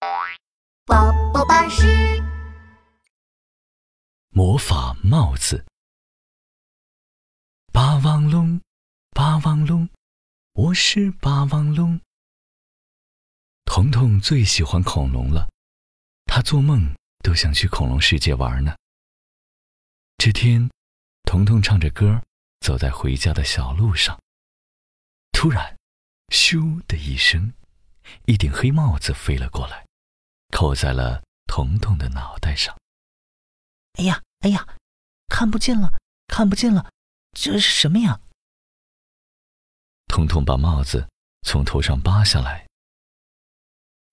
宝宝巴士魔法帽子。霸王龙，霸王龙，我是霸王龙。彤彤最喜欢恐龙了，他做梦都想去恐龙世界玩呢。这天，彤彤唱着歌走在回家的小路上，突然，咻的一声，一顶黑帽子飞了过来。扣在了彤彤的脑袋上。哎呀，哎呀，看不见了，看不见了，这是什么呀？彤彤把帽子从头上扒下来。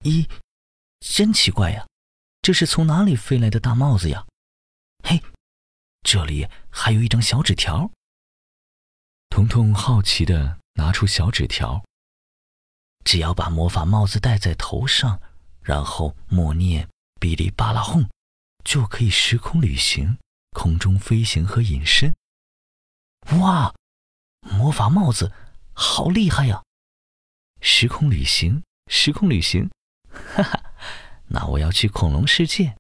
咦，真奇怪呀，这是从哪里飞来的大帽子呀？嘿，这里还有一张小纸条。彤彤好奇的拿出小纸条，只要把魔法帽子戴在头上。然后默念“哔哩吧啦轰”，就可以时空旅行、空中飞行和隐身。哇，魔法帽子好厉害呀！时空旅行，时空旅行，哈哈，那我要去恐龙世界。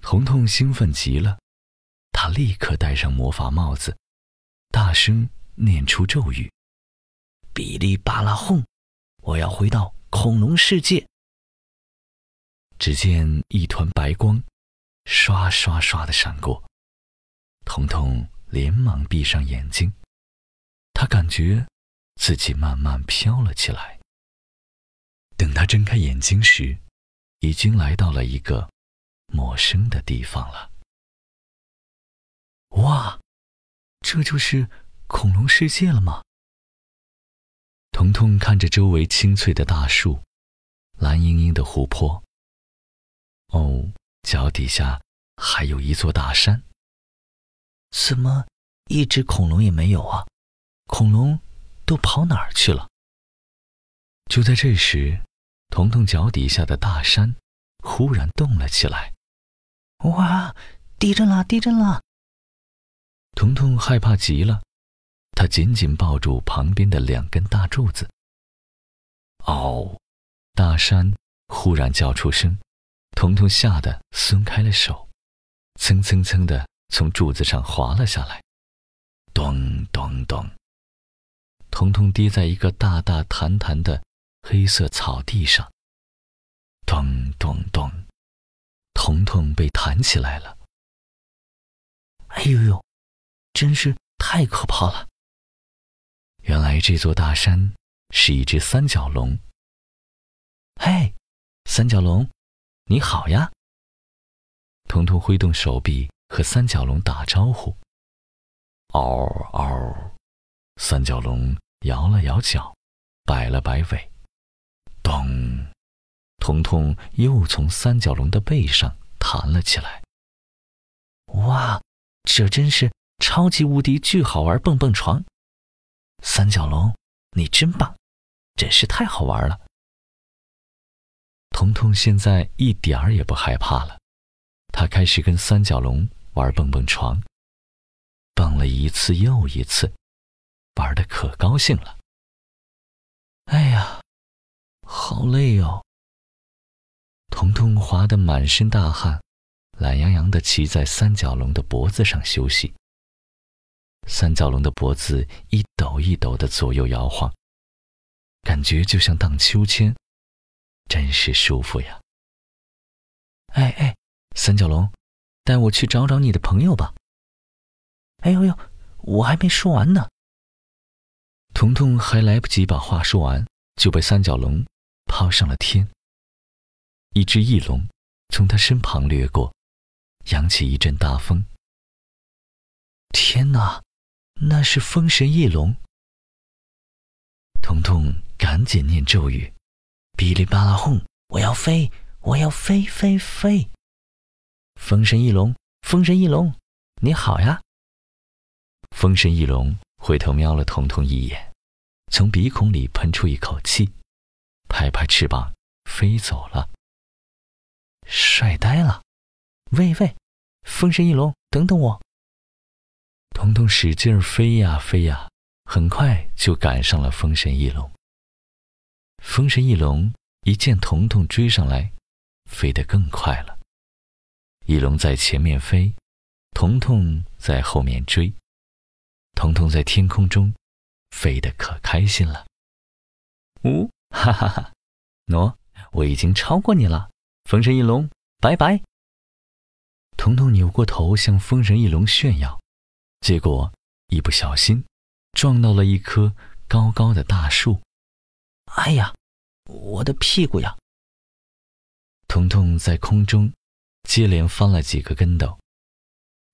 彤彤兴奋极了，他立刻戴上魔法帽子，大声念出咒语：“哔哩吧啦轰，我要回到恐龙世界。”只见一团白光，刷刷刷的闪过。彤彤连忙闭上眼睛，他感觉自己慢慢飘了起来。等他睁开眼睛时，已经来到了一个陌生的地方了。哇，这就是恐龙世界了吗？彤彤看着周围青翠的大树，蓝盈盈的湖泊。哦，脚底下还有一座大山。怎么一只恐龙也没有啊？恐龙都跑哪儿去了？就在这时，彤彤脚底下的大山忽然动了起来。哇，地震了！地震了！彤彤害怕极了，他紧紧抱住旁边的两根大柱子。嗷！大山忽然叫出声。彤彤吓得松开了手，蹭蹭蹭的从柱子上滑了下来，咚咚咚。彤彤跌在一个大大弹弹的黑色草地上，咚咚咚，彤彤被弹起来了。哎呦呦，真是太可怕了！原来这座大山是一只三角龙。嘿，三角龙。你好呀！彤彤挥动手臂和三角龙打招呼。嗷嗷，三角龙摇了摇脚，摆了摆尾。咚，彤彤又从三角龙的背上弹了起来。哇，这真是超级无敌巨好玩蹦蹦床！三角龙，你真棒，真是太好玩了。彤彤现在一点儿也不害怕了，他开始跟三角龙玩蹦蹦床，蹦了一次又一次，玩的可高兴了。哎呀，好累哦！彤彤滑得满身大汗，懒洋洋地骑在三角龙的脖子上休息。三角龙的脖子一抖一抖的左右摇晃，感觉就像荡秋千。真是舒服呀！哎哎，三角龙，带我去找找你的朋友吧。哎呦呦，我还没说完呢。彤彤还来不及把话说完，就被三角龙抛上了天。一只翼龙从他身旁掠过，扬起一阵大风。天哪，那是风神翼龙！彤彤赶紧念咒语。哔哩吧啦轰！我要飞，我要飞飞飞！风神翼龙，风神翼龙，你好呀！风神翼龙回头瞄了彤彤一眼，从鼻孔里喷出一口气，拍拍翅膀飞走了。帅呆了！喂喂，风神翼龙，等等我！彤彤使劲飞呀飞呀，很快就赶上了风神翼龙。风神翼龙一见彤彤追上来，飞得更快了。翼龙在前面飞，彤彤在后面追。彤彤在天空中飞得可开心了。呜，哈哈哈！喏，我已经超过你了，风神翼龙，拜拜。彤彤扭过头向风神翼龙炫耀，结果一不小心撞到了一棵高高的大树。哎呀！我的屁股呀！彤彤在空中接连翻了几个跟斗，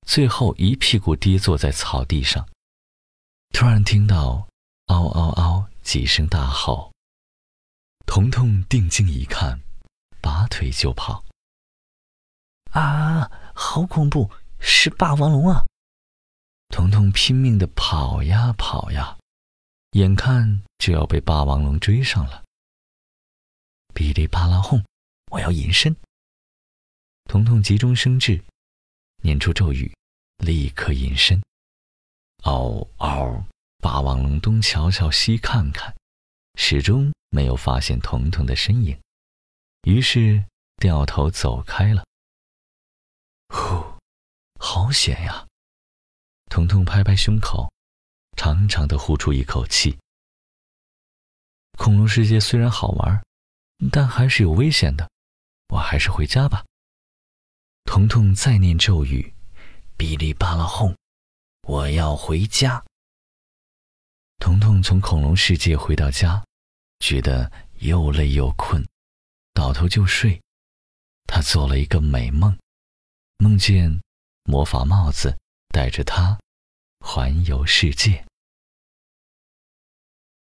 最后一屁股跌坐在草地上。突然听到“嗷嗷嗷”几声大吼，彤彤定睛一看，拔腿就跑。啊，好恐怖！是霸王龙啊！彤彤拼命的跑呀跑呀，眼看就要被霸王龙追上了。噼里啪啦轰！我要隐身。彤彤急中生智，念出咒语，立刻隐身。嗷嗷！霸王龙东瞧瞧西看看，始终没有发现彤彤的身影，于是掉头走开了。呼，好险呀！彤彤拍拍胸口，长长的呼出一口气。恐龙世界虽然好玩。但还是有危险的，我还是回家吧。彤彤再念咒语，哔哩吧啦轰，我要回家。彤彤从恐龙世界回到家，觉得又累又困，倒头就睡。他做了一个美梦，梦见魔法帽子带着他环游世界。